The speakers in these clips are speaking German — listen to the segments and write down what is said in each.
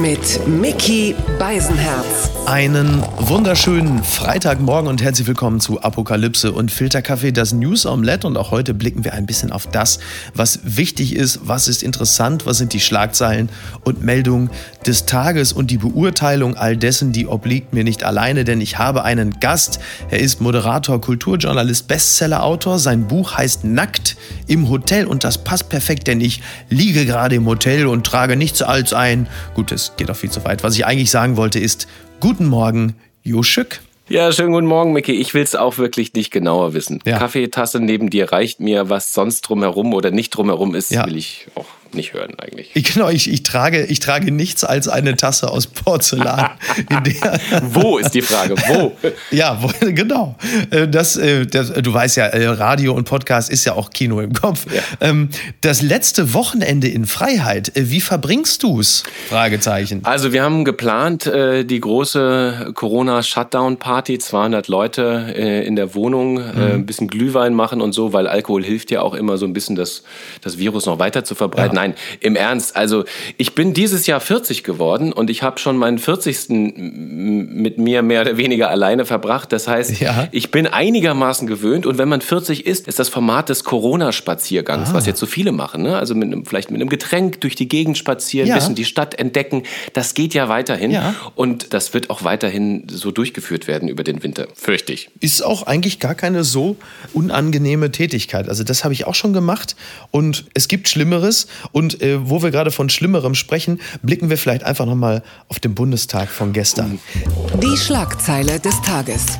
Mit Mickey Beisenherz. Einen wunderschönen Freitagmorgen und herzlich willkommen zu Apokalypse und Filterkaffee, das News Omelette. Und auch heute blicken wir ein bisschen auf das, was wichtig ist, was ist interessant, was sind die Schlagzeilen und Meldungen des Tages und die Beurteilung all dessen, die obliegt mir nicht alleine, denn ich habe einen Gast. Er ist Moderator, Kulturjournalist, Bestsellerautor. Sein Buch heißt Nackt im Hotel und das passt perfekt, denn ich liege gerade im Hotel und trage nichts als ein. Gut, es geht auch viel zu weit. Was ich eigentlich sagen wollte ist, Guten Morgen, Joschück. Ja, schönen guten Morgen, Micky. Ich will es auch wirklich nicht genauer wissen. Ja. Kaffeetasse neben dir reicht mir, was sonst drumherum oder nicht drumherum ist, ja. will ich auch nicht hören eigentlich. Genau, ich, ich, trage, ich trage nichts als eine Tasse aus Porzellan. wo ist die Frage? Wo? ja, wo, genau. Äh, das, äh, das, du weißt ja, äh, Radio und Podcast ist ja auch Kino im Kopf. Ja. Ähm, das letzte Wochenende in Freiheit, wie verbringst du es? Fragezeichen. Also wir haben geplant, die große Corona-Shutdown-Party, 200 Leute in der Wohnung, mhm. ein bisschen Glühwein machen und so, weil Alkohol hilft ja auch immer so ein bisschen das, das Virus noch weiter zu verbreiten. Ja. Nein, im Ernst. Also ich bin dieses Jahr 40 geworden und ich habe schon meinen 40. mit mir mehr oder weniger alleine verbracht. Das heißt, ja. ich bin einigermaßen gewöhnt und wenn man 40 ist, ist das Format des Corona-Spaziergangs, ah. was jetzt so viele machen. Ne? Also mit einem, vielleicht mit einem Getränk durch die Gegend spazieren, ja. bisschen die Stadt entdecken. Das geht ja weiterhin ja. und das wird auch weiterhin so durchgeführt werden über den Winter, fürchte ich. Ist auch eigentlich gar keine so unangenehme Tätigkeit. Also das habe ich auch schon gemacht und es gibt Schlimmeres und äh, wo wir gerade von Schlimmerem sprechen, blicken wir vielleicht einfach nochmal auf den Bundestag von gestern. Die Schlagzeile des Tages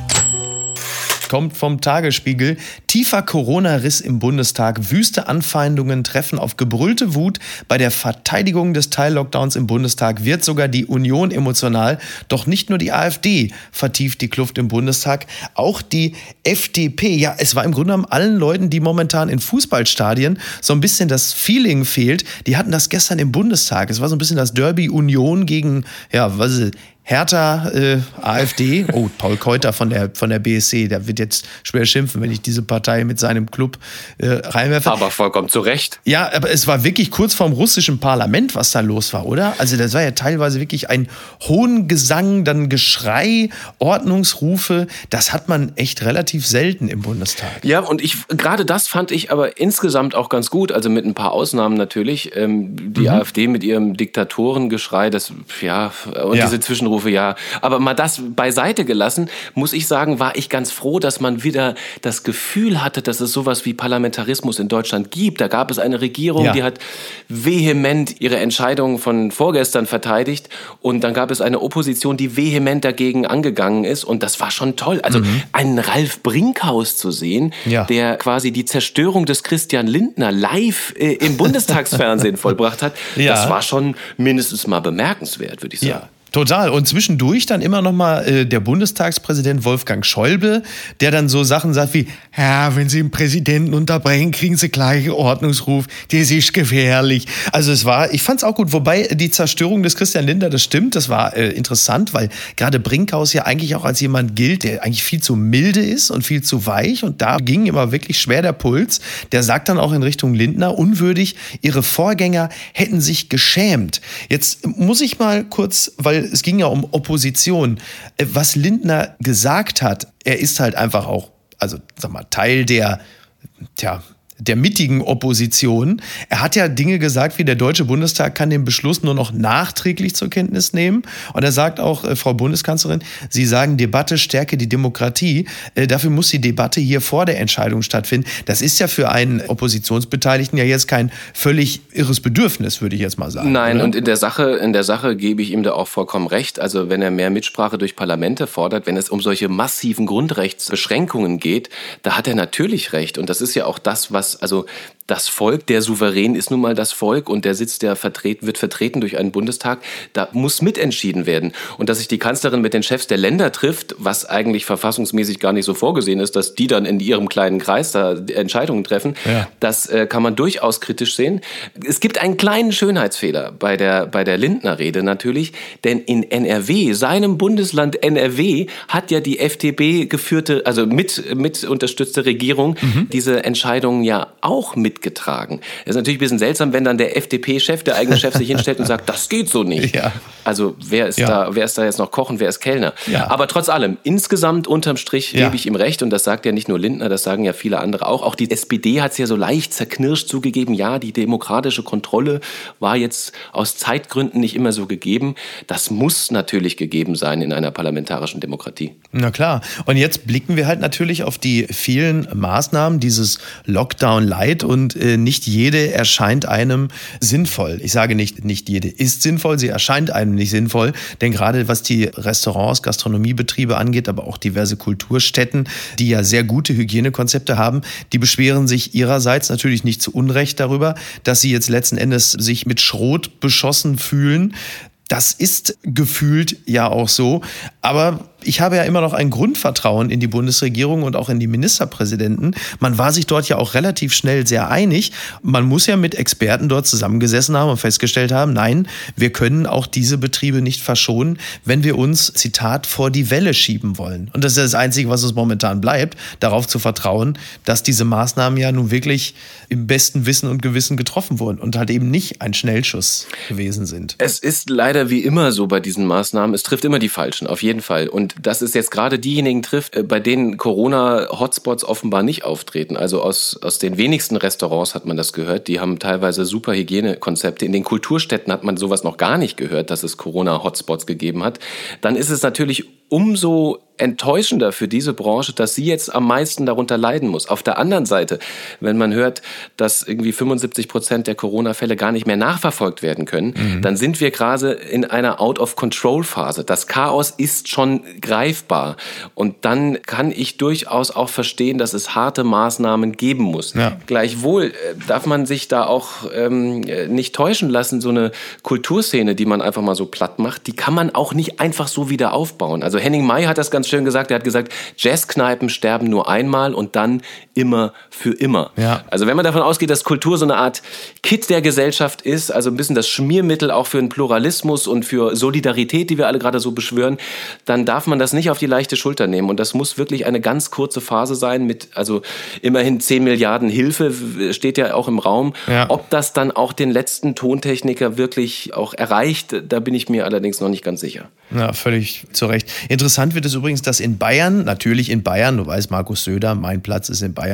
kommt vom Tagesspiegel. Tiefer Corona-Riss im Bundestag. Wüste Anfeindungen treffen auf gebrüllte Wut. Bei der Verteidigung des Teil-Lockdowns im Bundestag wird sogar die Union emotional. Doch nicht nur die AfD vertieft die Kluft im Bundestag, auch die FDP. Ja, es war im Grunde genommen allen Leuten, die momentan in Fußballstadien so ein bisschen das Feeling fehlt. Die hatten das gestern im Bundestag. Es war so ein bisschen das Derby Union gegen, ja, was ist Hertha, äh, AfD, oh, Paul Keuter von der, von der BSC, der wird jetzt schwer schimpfen, wenn ich diese Partei mit seinem Club äh, reinwerfe. Aber vollkommen zu Recht. Ja, aber es war wirklich kurz vorm russischen Parlament, was da los war, oder? Also das war ja teilweise wirklich ein hohen Gesang, dann Geschrei, Ordnungsrufe. Das hat man echt relativ selten im Bundestag. Ja, und ich gerade das fand ich aber insgesamt auch ganz gut, also mit ein paar Ausnahmen natürlich. Ähm, die mhm. AfD mit ihrem Diktatorengeschrei, das, ja, und ja. diese Zwischenrufe Katastrophe, ja. Aber mal das beiseite gelassen, muss ich sagen, war ich ganz froh, dass man wieder das Gefühl hatte, dass es sowas wie Parlamentarismus in Deutschland gibt. Da gab es eine Regierung, ja. die hat vehement ihre Entscheidungen von vorgestern verteidigt und dann gab es eine Opposition, die vehement dagegen angegangen ist und das war schon toll. Also mhm. einen Ralf Brinkhaus zu sehen, ja. der quasi die Zerstörung des Christian Lindner live äh, im Bundestagsfernsehen vollbracht hat, ja. das war schon mindestens mal bemerkenswert, würde ich sagen. Ja. Total. Und zwischendurch dann immer noch mal äh, der Bundestagspräsident Wolfgang Schäuble, der dann so Sachen sagt wie, ja, wenn Sie einen Präsidenten unterbrechen, kriegen Sie gleich Ordnungsruf, das ist gefährlich. Also es war, ich fand es auch gut, wobei die Zerstörung des Christian Linder, das stimmt, das war äh, interessant, weil gerade Brinkhaus ja eigentlich auch als jemand gilt, der eigentlich viel zu milde ist und viel zu weich und da ging immer wirklich schwer der Puls. Der sagt dann auch in Richtung Lindner, unwürdig, ihre Vorgänger hätten sich geschämt. Jetzt muss ich mal kurz, weil es ging ja um Opposition. Äh, was Lindner gesagt hat, er ist halt einfach auch, also sag mal, Teil der, tja, der mittigen Opposition. Er hat ja Dinge gesagt, wie der Deutsche Bundestag kann den Beschluss nur noch nachträglich zur Kenntnis nehmen. Und er sagt auch, äh, Frau Bundeskanzlerin, Sie sagen, Debatte stärke die Demokratie. Äh, dafür muss die Debatte hier vor der Entscheidung stattfinden. Das ist ja für einen Oppositionsbeteiligten ja jetzt kein völlig irres Bedürfnis, würde ich jetzt mal sagen. Nein, oder? und in der Sache, in der Sache gebe ich ihm da auch vollkommen recht. Also wenn er mehr Mitsprache durch Parlamente fordert, wenn es um solche massiven Grundrechtsbeschränkungen geht, da hat er natürlich recht. Und das ist ja auch das, was also das Volk, der Souverän ist nun mal das Volk und der Sitz der vertreten, wird vertreten durch einen Bundestag. Da muss mitentschieden werden. Und dass sich die Kanzlerin mit den Chefs der Länder trifft, was eigentlich verfassungsmäßig gar nicht so vorgesehen ist, dass die dann in ihrem kleinen Kreis da Entscheidungen treffen, ja. das äh, kann man durchaus kritisch sehen. Es gibt einen kleinen Schönheitsfehler bei der, bei der Lindner-Rede natürlich, denn in NRW, seinem Bundesland NRW, hat ja die FDP geführte, also mit, mit unterstützte Regierung mhm. diese Entscheidungen ja auch mitgetragen. Es ist natürlich ein bisschen seltsam, wenn dann der FDP-Chef, der eigene Chef, sich hinstellt und sagt, das geht so nicht. Ja. Also wer ist ja. da, wer ist da jetzt noch kochen, wer ist Kellner? Ja. Aber trotz allem, insgesamt unterm Strich gebe ich ihm recht und das sagt ja nicht nur Lindner, das sagen ja viele andere auch. Auch die SPD hat es ja so leicht zerknirscht zugegeben, ja, die demokratische Kontrolle war jetzt aus Zeitgründen nicht immer so gegeben. Das muss natürlich gegeben sein in einer parlamentarischen Demokratie. Na klar. Und jetzt blicken wir halt natürlich auf die vielen Maßnahmen dieses Lockdown Light und äh, nicht jede erscheint einem sinnvoll. Ich sage nicht, nicht jede ist sinnvoll, sie erscheint einem nicht sinnvoll, denn gerade was die Restaurants, Gastronomiebetriebe angeht, aber auch diverse Kulturstätten, die ja sehr gute Hygienekonzepte haben, die beschweren sich ihrerseits natürlich nicht zu Unrecht darüber, dass sie jetzt letzten Endes sich mit Schrot beschossen fühlen. Das ist gefühlt ja auch so. Aber ich habe ja immer noch ein Grundvertrauen in die Bundesregierung und auch in die Ministerpräsidenten. Man war sich dort ja auch relativ schnell sehr einig. Man muss ja mit Experten dort zusammengesessen haben und festgestellt haben, nein, wir können auch diese Betriebe nicht verschonen, wenn wir uns, Zitat, vor die Welle schieben wollen. Und das ist das Einzige, was uns momentan bleibt, darauf zu vertrauen, dass diese Maßnahmen ja nun wirklich im besten Wissen und Gewissen getroffen wurden und halt eben nicht ein Schnellschuss gewesen sind. Es ist leider wie immer so bei diesen Maßnahmen, es trifft immer die Falschen, auf jeden Fall. Und dass es jetzt gerade diejenigen trifft, äh, bei denen Corona-Hotspots offenbar nicht auftreten. Also aus, aus den wenigsten Restaurants hat man das gehört. Die haben teilweise super Hygienekonzepte. In den Kulturstätten hat man sowas noch gar nicht gehört, dass es Corona-Hotspots gegeben hat. Dann ist es natürlich umso enttäuschender für diese Branche, dass sie jetzt am meisten darunter leiden muss. Auf der anderen Seite, wenn man hört, dass irgendwie 75 Prozent der Corona-Fälle gar nicht mehr nachverfolgt werden können, mhm. dann sind wir gerade in einer Out-of-Control-Phase. Das Chaos ist schon greifbar. Und dann kann ich durchaus auch verstehen, dass es harte Maßnahmen geben muss. Ja. Gleichwohl äh, darf man sich da auch ähm, nicht täuschen lassen, so eine Kulturszene, die man einfach mal so platt macht, die kann man auch nicht einfach so wieder aufbauen. Also Henning May hat das ganz schön gesagt. Er hat gesagt, Jazzkneipen sterben nur einmal und dann immer für immer. Ja. Also wenn man davon ausgeht, dass Kultur so eine Art Kit der Gesellschaft ist, also ein bisschen das Schmiermittel auch für einen Pluralismus und für Solidarität, die wir alle gerade so beschwören, dann darf man das nicht auf die leichte Schulter nehmen. Und das muss wirklich eine ganz kurze Phase sein mit, also immerhin 10 Milliarden Hilfe steht ja auch im Raum. Ja. Ob das dann auch den letzten Tontechniker wirklich auch erreicht, da bin ich mir allerdings noch nicht ganz sicher. Ja, völlig zu Recht. Interessant wird es übrigens, dass in Bayern, natürlich in Bayern, du weißt, Markus Söder, mein Platz ist in Bayern,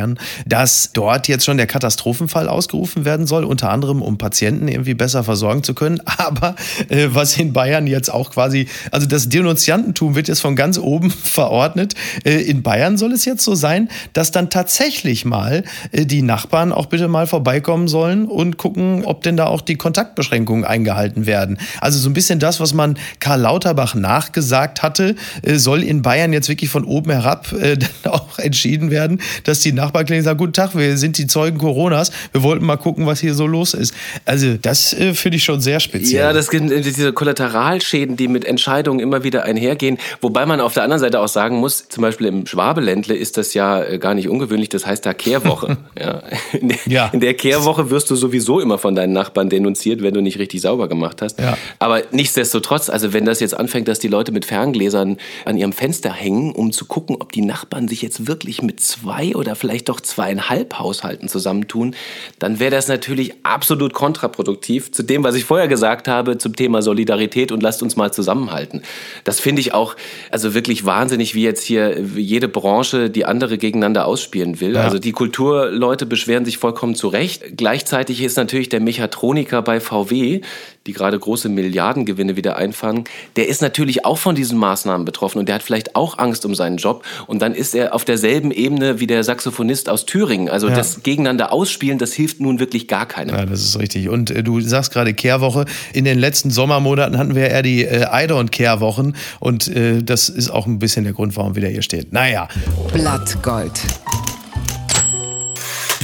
dass dort jetzt schon der Katastrophenfall ausgerufen werden soll, unter anderem um Patienten irgendwie besser versorgen zu können. Aber äh, was in Bayern jetzt auch quasi, also das Denunziantentum wird jetzt von ganz oben verordnet. Äh, in Bayern soll es jetzt so sein, dass dann tatsächlich mal äh, die Nachbarn auch bitte mal vorbeikommen sollen und gucken, ob denn da auch die Kontaktbeschränkungen eingehalten werden. Also so ein bisschen das, was man Karl Lauterbach nachgesagt hatte, äh, soll in Bayern jetzt wirklich von oben herab äh, dann auch entschieden werden, dass die Nachbarklinik sagt, guten Tag, wir sind die Zeugen Coronas, wir wollten mal gucken, was hier so los ist. Also das äh, finde ich schon sehr speziell. Ja, das sind diese Kollateralschäden, die mit Entscheidungen immer wieder einhergehen, wobei man auf der anderen Seite auch sagen muss, zum Beispiel im Schwabeländle ist das ja äh, gar nicht ungewöhnlich, das heißt da Kehrwoche. ja. In, der, ja. in der Kehrwoche wirst du sowieso immer von deinen Nachbarn denunziert, wenn du nicht richtig sauber gemacht hast. Ja. Aber nichtsdestotrotz, also wenn das jetzt anfängt, dass die Leute mit Ferngläsern an ihrem Fenster hängen, um zu gucken, ob die Nachbarn sich jetzt wirklich mit zwei oder vielleicht doch zweieinhalb Haushalten zusammentun, dann wäre das natürlich absolut kontraproduktiv zu dem, was ich vorher gesagt habe zum Thema Solidarität und lasst uns mal zusammenhalten. Das finde ich auch also wirklich wahnsinnig, wie jetzt hier jede Branche die andere gegeneinander ausspielen will. Ja. Also die Kulturleute beschweren sich vollkommen zu Recht. Gleichzeitig ist natürlich der Mechatroniker bei VW, die gerade große Milliardengewinne wieder einfangen, der ist natürlich auch von diesen Maßnahmen betroffen und der hat vielleicht auch Angst um seinen Job. Und dann ist er auf derselben Ebene wie der Saxophonist aus Thüringen. Also ja. das Gegeneinander ausspielen, das hilft nun wirklich gar keinem. Ja, das ist richtig. Und äh, du sagst gerade Kehrwoche. In den letzten Sommermonaten hatten wir eher die äh, Eider- und Kehrwochen. Und äh, das ist auch ein bisschen der Grund, warum wieder hier steht. Naja. Blattgold.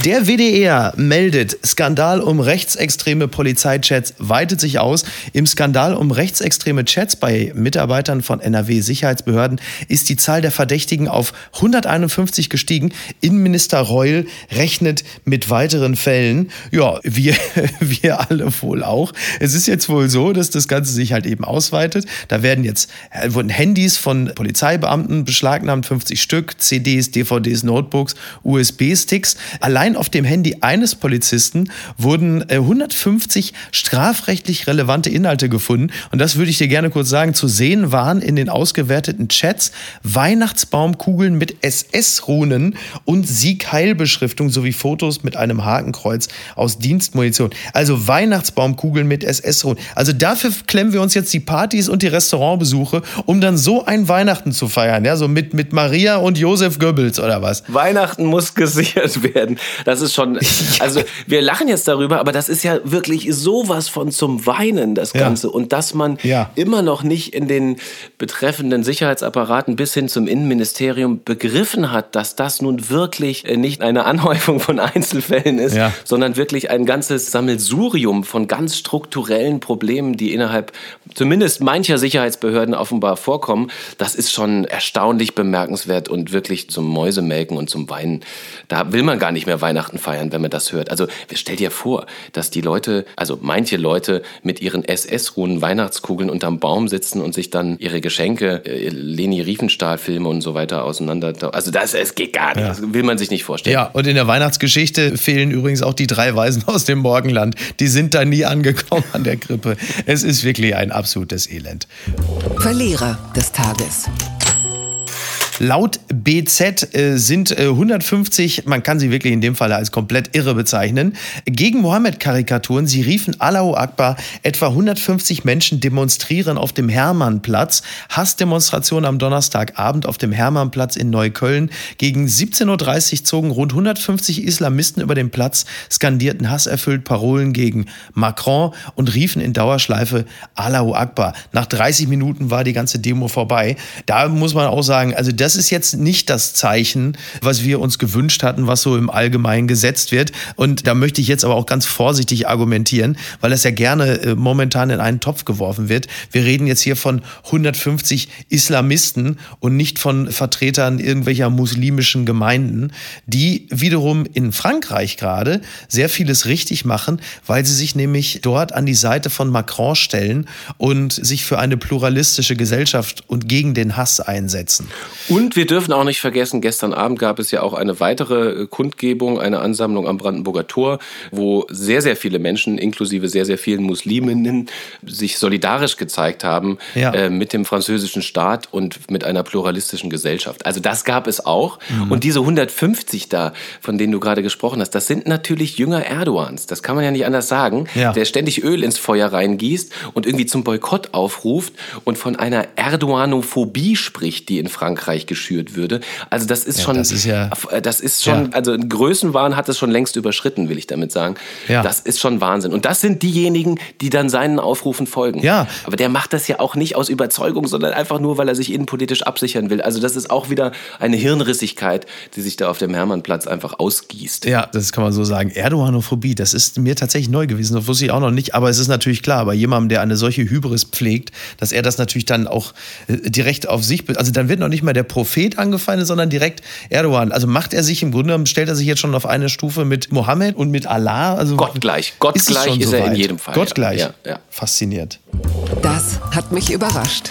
Der WDR meldet, Skandal um rechtsextreme Polizeichats weitet sich aus. Im Skandal um rechtsextreme Chats bei Mitarbeitern von NRW-Sicherheitsbehörden ist die Zahl der Verdächtigen auf 151 gestiegen. Innenminister Reul rechnet mit weiteren Fällen. Ja, wir, wir alle wohl auch. Es ist jetzt wohl so, dass das Ganze sich halt eben ausweitet. Da werden jetzt äh, wurden Handys von Polizeibeamten beschlagnahmt, 50 Stück, CDs, DVDs, Notebooks, USB-Sticks. Allein auf dem Handy eines Polizisten wurden 150 äh, strafrechtlich relevante Inhalte gefunden. Und das würde ich dir gerne kurz sagen. Zu sehen waren in den ausgewerteten Chats Weihnachtsbaumkugeln mit SS-Runen und Sieg-Heil-Beschriftung sowie Fotos mit einem Hakenkreuz aus Dienstmunition. Also Weihnachtsbaumkugeln mit SS-Runen. Also dafür klemmen wir uns jetzt die Partys und die Restaurantbesuche, um dann so ein Weihnachten zu feiern. Ja, so mit, mit Maria und Josef Goebbels oder was? Weihnachten muss gesichert werden. Das ist schon, also wir lachen jetzt darüber, aber das ist ja wirklich sowas von zum Weinen, das Ganze. Ja. Und dass man ja. immer noch nicht in den betreffenden Sicherheitsapparaten bis hin zum Innenministerium begriffen hat, dass das nun wirklich nicht eine Anhäufung von Einzelfällen ist, ja. sondern wirklich ein ganzes Sammelsurium von ganz strukturellen Problemen, die innerhalb zumindest mancher Sicherheitsbehörden offenbar vorkommen. Das ist schon erstaunlich bemerkenswert und wirklich zum Mäusemelken und zum Weinen. Da will man gar nicht mehr Weihnachten feiern, wenn man das hört. Also stell dir vor, dass die Leute, also manche Leute mit ihren SS-Ruhen Weihnachtskugeln unterm Baum sitzen und sich dann ihre Geschenke, äh, Leni Riefenstahl-Filme und so weiter auseinander. Also das, es geht gar nicht. Ja. Das will man sich nicht vorstellen. Ja, und in der Weihnachtsgeschichte fehlen übrigens auch die drei Weisen aus dem Morgenland. Die sind da nie angekommen an der Krippe. Es ist wirklich ein absolutes Elend. Verlierer des Tages. Laut BZ äh, sind äh, 150, man kann sie wirklich in dem Fall als komplett irre bezeichnen, gegen Mohammed-Karikaturen. Sie riefen Allahu Akbar. Etwa 150 Menschen demonstrieren auf dem Hermannplatz. Hassdemonstration am Donnerstagabend auf dem Hermannplatz in Neukölln. Gegen 17.30 Uhr zogen rund 150 Islamisten über den Platz, skandierten hasserfüllt Parolen gegen Macron und riefen in Dauerschleife Allahu Akbar. Nach 30 Minuten war die ganze Demo vorbei. Da muss man auch sagen, also das das ist jetzt nicht das Zeichen, was wir uns gewünscht hatten, was so im Allgemeinen gesetzt wird. Und da möchte ich jetzt aber auch ganz vorsichtig argumentieren, weil das ja gerne äh, momentan in einen Topf geworfen wird. Wir reden jetzt hier von 150 Islamisten und nicht von Vertretern irgendwelcher muslimischen Gemeinden, die wiederum in Frankreich gerade sehr vieles richtig machen, weil sie sich nämlich dort an die Seite von Macron stellen und sich für eine pluralistische Gesellschaft und gegen den Hass einsetzen. Und wir dürfen auch nicht vergessen, gestern Abend gab es ja auch eine weitere äh, Kundgebung, eine Ansammlung am Brandenburger Tor, wo sehr, sehr viele Menschen, inklusive sehr, sehr vielen Musliminnen, sich solidarisch gezeigt haben ja. äh, mit dem französischen Staat und mit einer pluralistischen Gesellschaft. Also das gab es auch. Mhm. Und diese 150 da, von denen du gerade gesprochen hast, das sind natürlich Jünger Erdogans. Das kann man ja nicht anders sagen. Ja. Der ständig Öl ins Feuer reingießt und irgendwie zum Boykott aufruft und von einer Erdoganophobie spricht, die in Frankreich Österreich geschürt würde. Also das ist ja, schon, das ist, ja, das ist schon, ja. also Größenwahn hat es schon längst überschritten, will ich damit sagen. Ja. Das ist schon Wahnsinn. Und das sind diejenigen, die dann seinen Aufrufen folgen. Ja. Aber der macht das ja auch nicht aus Überzeugung, sondern einfach nur, weil er sich innenpolitisch absichern will. Also das ist auch wieder eine Hirnrissigkeit, die sich da auf dem Hermannplatz einfach ausgießt. Ja, das kann man so sagen. Erdoganophobie, das ist mir tatsächlich neu gewesen. Das wusste ich auch noch nicht. Aber es ist natürlich klar, bei jemandem, der eine solche Hybris pflegt, dass er das natürlich dann auch äh, direkt auf sich, also dann wird noch nicht mal der Prophet angefeindet, sondern direkt Erdogan. Also macht er sich im Grunde genommen, stellt er sich jetzt schon auf eine Stufe mit Mohammed und mit Allah. Also Gottgleich. Gottgleich ist, ist so er in jedem Fall. Gottgleich. Ja, ja. Fasziniert. Das hat mich überrascht.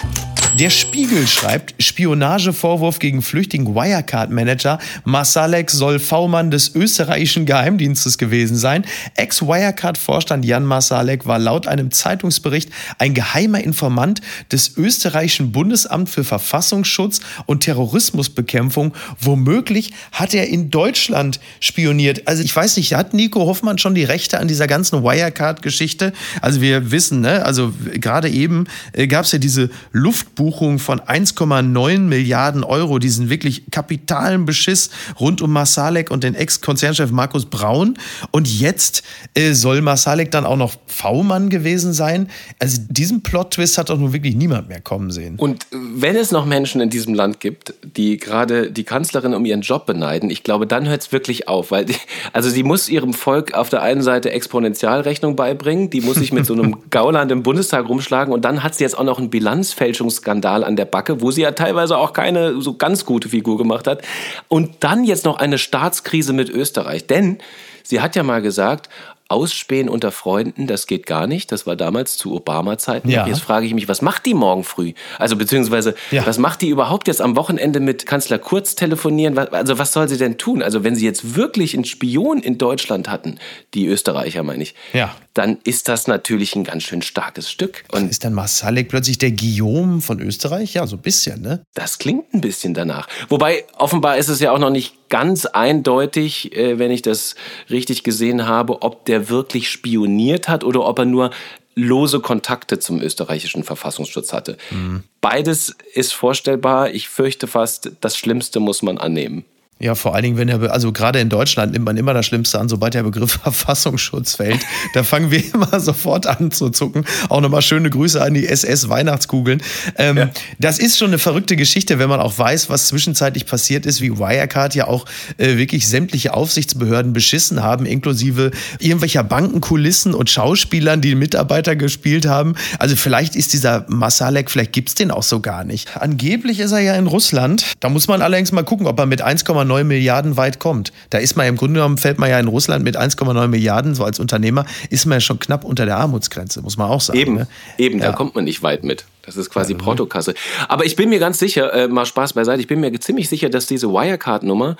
Der Spiegel schreibt, Spionagevorwurf gegen flüchtigen Wirecard-Manager. Masalek soll V-Mann des österreichischen Geheimdienstes gewesen sein. Ex-Wirecard-Vorstand Jan Masalek war laut einem Zeitungsbericht ein geheimer Informant des österreichischen Bundesamt für Verfassungsschutz und Terrorismusbekämpfung. Womöglich hat er in Deutschland spioniert. Also ich weiß nicht, hat Nico Hoffmann schon die Rechte an dieser ganzen Wirecard-Geschichte? Also wir wissen, ne, also gerade eben äh, gab es ja diese Luftbuch Abbuchungen von 1,9 Milliarden Euro, diesen wirklich kapitalen Beschiss rund um Masalek und den Ex-Konzernchef Markus Braun. Und jetzt äh, soll Masalek dann auch noch V-Mann gewesen sein. Also diesen Plot-Twist hat doch nun wirklich niemand mehr kommen sehen. Und wenn es noch Menschen in diesem Land gibt, die gerade die Kanzlerin um ihren Job beneiden, ich glaube, dann hört es wirklich auf. Weil die, also sie muss ihrem Volk auf der einen Seite Exponentialrechnung beibringen, die muss sich mit so einem Gauland im Bundestag rumschlagen und dann hat sie jetzt auch noch einen Bilanzfälschungsskandal an der Backe, wo sie ja teilweise auch keine so ganz gute Figur gemacht hat. Und dann jetzt noch eine Staatskrise mit Österreich. Denn sie hat ja mal gesagt, Ausspähen unter Freunden, das geht gar nicht. Das war damals zu Obama-Zeiten. Ja. Jetzt frage ich mich, was macht die morgen früh? Also beziehungsweise, ja. was macht die überhaupt jetzt am Wochenende mit Kanzler Kurz telefonieren? Also was soll sie denn tun? Also wenn sie jetzt wirklich einen Spion in Deutschland hatten, die Österreicher meine ich, ja. dann ist das natürlich ein ganz schön starkes Stück. Und ist dann Masalek plötzlich der Guillaume von Österreich? Ja, so ein bisschen, ne? Das klingt ein bisschen danach. Wobei offenbar ist es ja auch noch nicht ganz eindeutig, äh, wenn ich das richtig gesehen habe, ob der wirklich spioniert hat oder ob er nur lose Kontakte zum österreichischen Verfassungsschutz hatte. Mhm. Beides ist vorstellbar. Ich fürchte fast, das Schlimmste muss man annehmen. Ja, vor allen Dingen, wenn er, also gerade in Deutschland nimmt man immer das Schlimmste an, sobald der Begriff Verfassungsschutz fällt. da fangen wir immer sofort an zu zucken. Auch nochmal schöne Grüße an die SS-Weihnachtskugeln. Ähm, ja. Das ist schon eine verrückte Geschichte, wenn man auch weiß, was zwischenzeitlich passiert ist, wie Wirecard ja auch äh, wirklich sämtliche Aufsichtsbehörden beschissen haben, inklusive irgendwelcher Bankenkulissen und Schauspielern, die Mitarbeiter gespielt haben. Also vielleicht ist dieser Masalek, vielleicht gibt's den auch so gar nicht. Angeblich ist er ja in Russland. Da muss man allerdings mal gucken, ob er mit 1,9 1,9 Milliarden weit kommt. Da ist man im Grunde genommen, fällt man ja in Russland mit 1,9 Milliarden, so als Unternehmer, ist man ja schon knapp unter der Armutsgrenze, muss man auch sagen. Eben, ne? eben, ja. da kommt man nicht weit mit. Das ist quasi ne? Portokasse. Aber ich bin mir ganz sicher, äh, mal Spaß beiseite, ich bin mir ziemlich sicher, dass diese Wirecard-Nummer,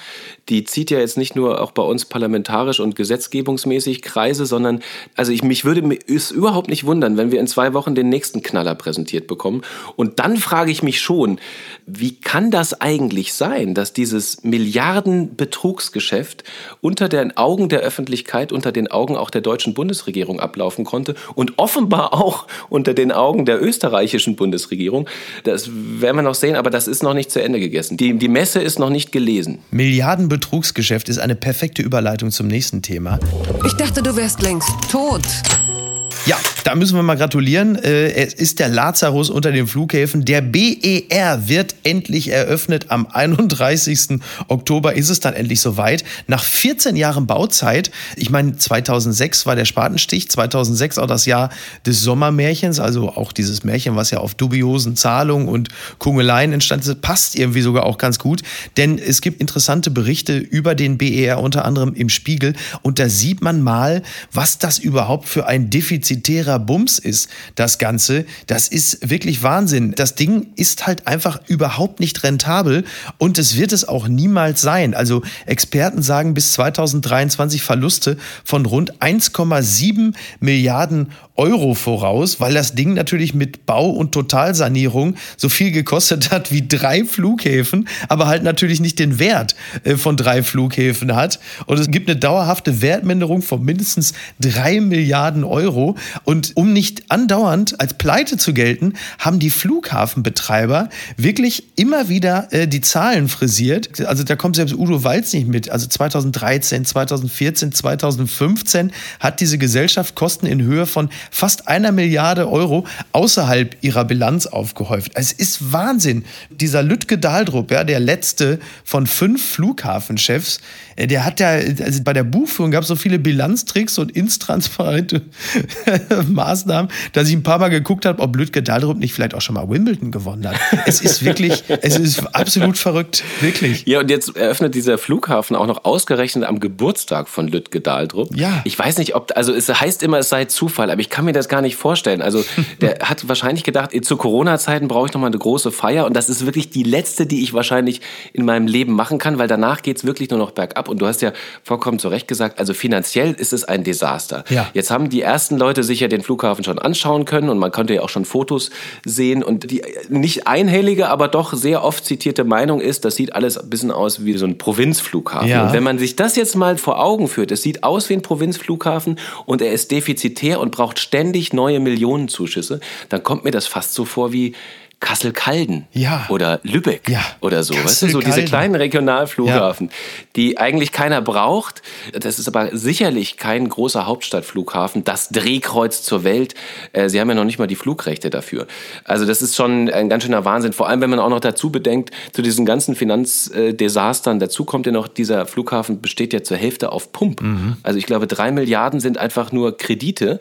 die zieht ja jetzt nicht nur auch bei uns parlamentarisch und gesetzgebungsmäßig Kreise, sondern, also ich, mich würde es überhaupt nicht wundern, wenn wir in zwei Wochen den nächsten Knaller präsentiert bekommen. Und dann frage ich mich schon, wie kann das eigentlich sein, dass dieses Milliardenbetrugsgeschäft unter den Augen der Öffentlichkeit, unter den Augen auch der deutschen Bundesregierung ablaufen konnte und offenbar auch unter den Augen der österreichischen deutschen Bundesregierung. Das werden wir noch sehen, aber das ist noch nicht zu Ende gegessen. Die, die Messe ist noch nicht gelesen. Milliardenbetrugsgeschäft ist eine perfekte Überleitung zum nächsten Thema. Ich dachte, du wärst längst tot. Ja, da müssen wir mal gratulieren. Äh, es ist der Lazarus unter den Flughäfen. Der BER wird endlich eröffnet. Am 31. Oktober ist es dann endlich soweit. Nach 14 Jahren Bauzeit. Ich meine, 2006 war der Spatenstich, 2006 auch das Jahr des Sommermärchens, also auch dieses Märchen, was ja auf dubiosen Zahlungen und Kungeleien entstand ist, passt irgendwie sogar auch ganz gut. Denn es gibt interessante Berichte über den BER, unter anderem im Spiegel. Und da sieht man mal, was das überhaupt für ein Defizit defizitärer Bums ist, das Ganze, das ist wirklich Wahnsinn. Das Ding ist halt einfach überhaupt nicht rentabel und es wird es auch niemals sein. Also Experten sagen bis 2023 Verluste von rund 1,7 Milliarden Euro voraus, weil das Ding natürlich mit Bau und Totalsanierung so viel gekostet hat wie drei Flughäfen, aber halt natürlich nicht den Wert äh, von drei Flughäfen hat. Und es gibt eine dauerhafte Wertminderung von mindestens drei Milliarden Euro. Und um nicht andauernd als Pleite zu gelten, haben die Flughafenbetreiber wirklich immer wieder äh, die Zahlen frisiert. Also da kommt selbst Udo Walz nicht mit. Also 2013, 2014, 2015 hat diese Gesellschaft Kosten in Höhe von fast einer Milliarde Euro außerhalb ihrer Bilanz aufgehäuft. Es ist Wahnsinn. Dieser Lütke Dahldrup, ja, der letzte von fünf Flughafenchefs, der hat ja, also bei der Buchführung gab es so viele Bilanztricks und intransparente Maßnahmen, dass ich ein paar Mal geguckt habe, ob Lütke Dahldrup nicht vielleicht auch schon mal Wimbledon gewonnen hat. Es ist wirklich, es ist absolut verrückt, wirklich. Ja, und jetzt eröffnet dieser Flughafen auch noch ausgerechnet am Geburtstag von Lütke Dahldrup. Ja. Ich weiß nicht, ob, also es heißt immer, es sei Zufall, aber ich kann mir das gar nicht vorstellen. Also der hat wahrscheinlich gedacht, zu Corona-Zeiten brauche ich noch mal eine große Feier und das ist wirklich die letzte, die ich wahrscheinlich in meinem Leben machen kann, weil danach geht es wirklich nur noch bergab. Und du hast ja vollkommen zu Recht gesagt, also finanziell ist es ein Desaster. Ja. Jetzt haben die ersten Leute sich ja den Flughafen schon anschauen können und man konnte ja auch schon Fotos sehen und die nicht einhellige, aber doch sehr oft zitierte Meinung ist, das sieht alles ein bisschen aus wie so ein Provinzflughafen. Ja. Und wenn man sich das jetzt mal vor Augen führt, es sieht aus wie ein Provinzflughafen und er ist defizitär und braucht ständig neue Millionenzuschüsse, dann kommt mir das fast so vor wie Kassel-Calden ja. oder Lübeck ja. oder so. Weißt du, so diese kleinen Regionalflughafen, ja. die eigentlich keiner braucht. Das ist aber sicherlich kein großer Hauptstadtflughafen, das Drehkreuz zur Welt. Äh, sie haben ja noch nicht mal die Flugrechte dafür. Also das ist schon ein ganz schöner Wahnsinn. Vor allem, wenn man auch noch dazu bedenkt, zu diesen ganzen Finanzdesastern, dazu kommt ja noch, dieser Flughafen besteht ja zur Hälfte auf Pump. Mhm. Also ich glaube, drei Milliarden sind einfach nur Kredite,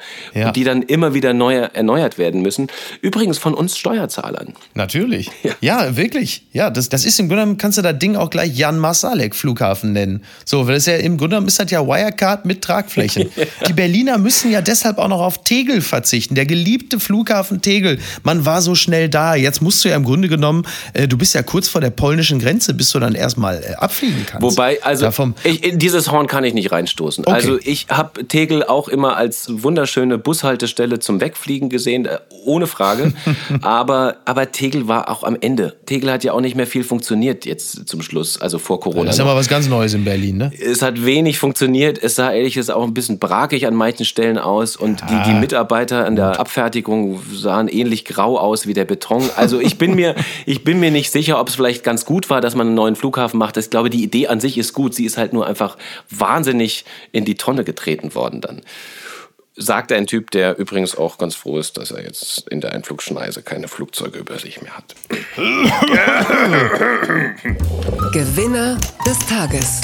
die dann immer wieder neu erneuert werden müssen. Übrigens von uns Steuerzahlern. Natürlich. Ja, ja wirklich. Ja, das, das ist im Grunde genommen, kannst du das Ding auch gleich Jan Masalek Flughafen nennen. So, weil das ja im Grunde genommen ist das ja Wirecard mit Tragflächen. Die Berliner müssen ja deshalb auch noch auf Tegel verzichten. Der geliebte Flughafen Tegel. Man war so schnell da. Jetzt musst du ja im Grunde genommen, äh, du bist ja kurz vor der polnischen Grenze, bis du dann erstmal äh, abfliegen kannst. Wobei, also ich, in dieses Horn kann ich nicht reinstoßen. Okay. Also ich habe Tegel auch immer als wunderschöne Bushaltestelle zum Wegfliegen gesehen, äh, ohne Frage. aber, aber aber Tegel war auch am Ende. Tegel hat ja auch nicht mehr viel funktioniert jetzt zum Schluss, also vor Corona. Das ist aber was ganz Neues in Berlin, ne? Es hat wenig funktioniert. Es sah ehrlich gesagt auch ein bisschen brakig an manchen Stellen aus und die, die Mitarbeiter an der Abfertigung sahen ähnlich grau aus wie der Beton. Also ich bin mir, ich bin mir nicht sicher, ob es vielleicht ganz gut war, dass man einen neuen Flughafen macht. Ich glaube, die Idee an sich ist gut. Sie ist halt nur einfach wahnsinnig in die Tonne getreten worden dann sagt ein Typ, der übrigens auch ganz froh ist, dass er jetzt in der Einflugschneise keine Flugzeuge über sich mehr hat. Gewinner des Tages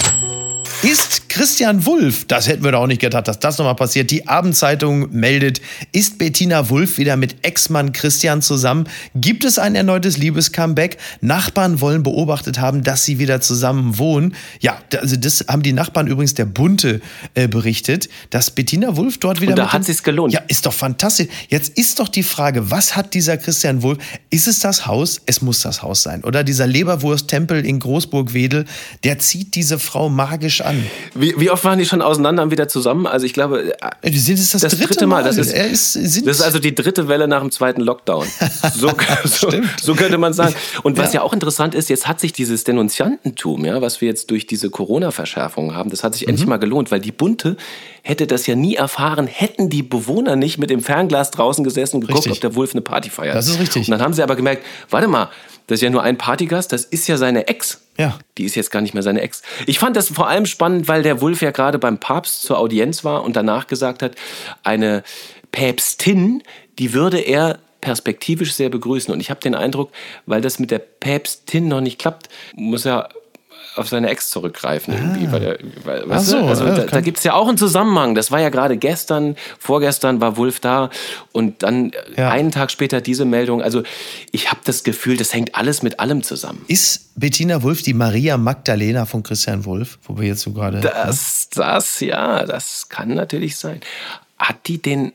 ist Christian Wulff, das hätten wir doch auch nicht gedacht, dass das nochmal passiert. Die Abendzeitung meldet, ist Bettina Wulff wieder mit Ex-Mann Christian zusammen? Gibt es ein erneutes Liebescomeback? Nachbarn wollen beobachtet haben, dass sie wieder zusammen wohnen. Ja, also das haben die Nachbarn übrigens der Bunte äh, berichtet, dass Bettina Wulff dort wieder. Und da hat sich's gelohnt. Ja, ist doch fantastisch. Jetzt ist doch die Frage, was hat dieser Christian Wulff? Ist es das Haus? Es muss das Haus sein. Oder dieser Leberwursttempel in Großburg-Wedel, der zieht diese Frau magisch an. Wie, wie, oft waren die schon auseinander und wieder zusammen? Also ich glaube, äh, die sind es das, das dritte, dritte Mal. Mal. Das, ist, ist, das ist also die dritte Welle nach dem zweiten Lockdown. So, so, so könnte man sagen. Und was ja. ja. auch interessant ist, jetzt hat sich dieses Denunziantentum, ja, was wir jetzt durch diese Corona-Verschärfung haben, das hat sich mhm. endlich mal gelohnt, weil die Bunte hätte das ja nie erfahren, hätten die Bewohner nicht mit dem Fernglas draußen gesessen und geguckt, richtig. ob der Wolf eine Party feiert. Das ist richtig. Und dann haben sie aber gemerkt, warte mal, das ist ja nur ein Partygast, das ist ja seine Ex. Ja. Die ist jetzt gar nicht mehr seine Ex. Ich fand das vor allem spannend, weil der Wulf ja gerade beim Papst zur Audienz war und danach gesagt hat, eine Päpstin, die würde er perspektivisch sehr begrüßen. Und ich habe den Eindruck, weil das mit der Päpstin noch nicht klappt, muss er auf seine Ex zurückgreifen irgendwie. Ah. Weil er, weil, weißt so, also, da, da gibt es ja auch einen Zusammenhang. Das war ja gerade gestern, vorgestern war Wulf da und dann ja. einen Tag später diese Meldung. Also ich habe das Gefühl, das hängt alles mit allem zusammen. Ist Bettina Wulf die Maria Magdalena von Christian Wulf, wo wir jetzt so gerade... Das, das, ja, das kann natürlich sein. Hat die den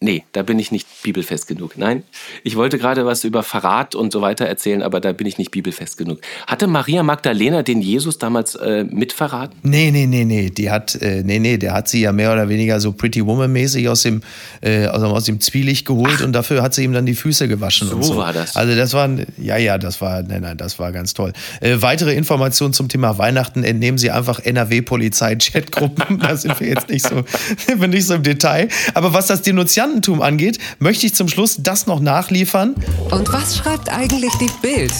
Nee, da bin ich nicht bibelfest genug. Nein, ich wollte gerade was über Verrat und so weiter erzählen, aber da bin ich nicht bibelfest genug. Hatte Maria Magdalena den Jesus damals äh, mitverraten? Nee, nee, nee, nee. Die hat, äh, nee, nee, der hat sie ja mehr oder weniger so Pretty Woman-mäßig aus dem, äh, aus, aus dem Zwielicht geholt Ach, und dafür hat sie ihm dann die Füße gewaschen. So, und so war das. Also das war, ja, ja, das war, nein, nein, das war ganz toll. Äh, weitere Informationen zum Thema Weihnachten entnehmen Sie einfach NRW-Polizei-Chatgruppen. da sind wir jetzt nicht so, nicht so im Detail. Aber was das Denunzianten Denunziantentum angeht, möchte ich zum Schluss das noch nachliefern. Und was schreibt eigentlich die Bild?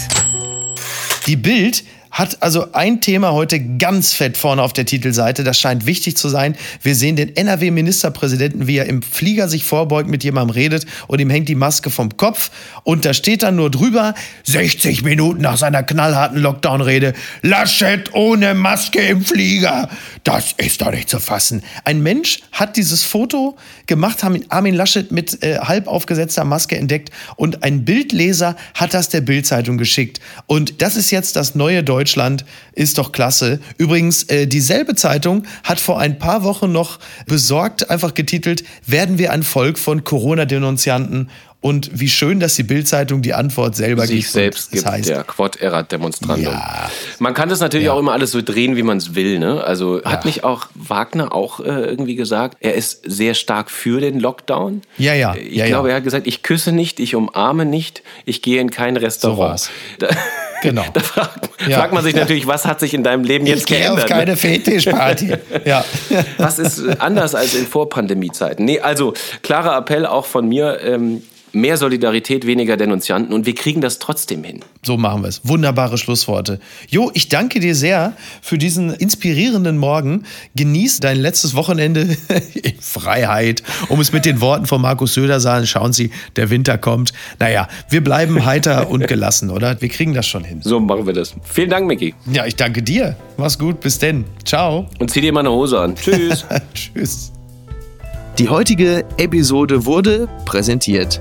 Die Bild hat also ein Thema heute ganz fett vorne auf der Titelseite. Das scheint wichtig zu sein. Wir sehen den NRW-Ministerpräsidenten, wie er im Flieger sich vorbeugt, mit jemandem redet und ihm hängt die Maske vom Kopf. Und da steht dann nur drüber, 60 Minuten nach seiner knallharten Lockdown-Rede, Laschet ohne Maske im Flieger. Das ist doch nicht zu fassen. Ein Mensch hat dieses Foto gemacht, haben Armin Laschet mit äh, halb aufgesetzter Maske entdeckt und ein Bildleser hat das der Bildzeitung geschickt. Und das ist jetzt das neue Deutschland. Deutschland ist doch klasse. Übrigens, äh, dieselbe Zeitung hat vor ein paar Wochen noch besorgt einfach getitelt, werden wir ein Volk von Corona-Denunzianten und wie schön, dass die Bildzeitung die Antwort selber sich gibt. selbst gibt, heißt, der Quod erat demonstrandum. Ja. Man kann das natürlich ja. auch immer alles so drehen, wie man es will. Ne? Also hat nicht auch Wagner auch äh, irgendwie gesagt, er ist sehr stark für den Lockdown? Ja, ja. Ich ja, glaube, er hat gesagt, ich küsse nicht, ich umarme nicht, ich gehe in kein Restaurant. So Genau. Da fragt, ja. fragt, man sich natürlich, was hat sich in deinem Leben jetzt ich geändert? Ich auf keine Fetischparty. ja. Was ist anders als in Vorpandemiezeiten? Nee, also klarer Appell auch von mir. Ähm, mehr Solidarität, weniger Denunzianten und wir kriegen das trotzdem hin. So machen wir es. Wunderbare Schlussworte. Jo, ich danke dir sehr für diesen inspirierenden Morgen. Genieß dein letztes Wochenende in Freiheit, um es mit den Worten von Markus Söder sagen. Schauen Sie, der Winter kommt. Naja, wir bleiben heiter und gelassen, oder? Wir kriegen das schon hin. So machen wir das. Vielen Dank, Micky. Ja, ich danke dir. Mach's gut. Bis denn. Ciao. Und zieh dir mal eine Hose an. Tschüss. Tschüss. Die heutige Episode wurde präsentiert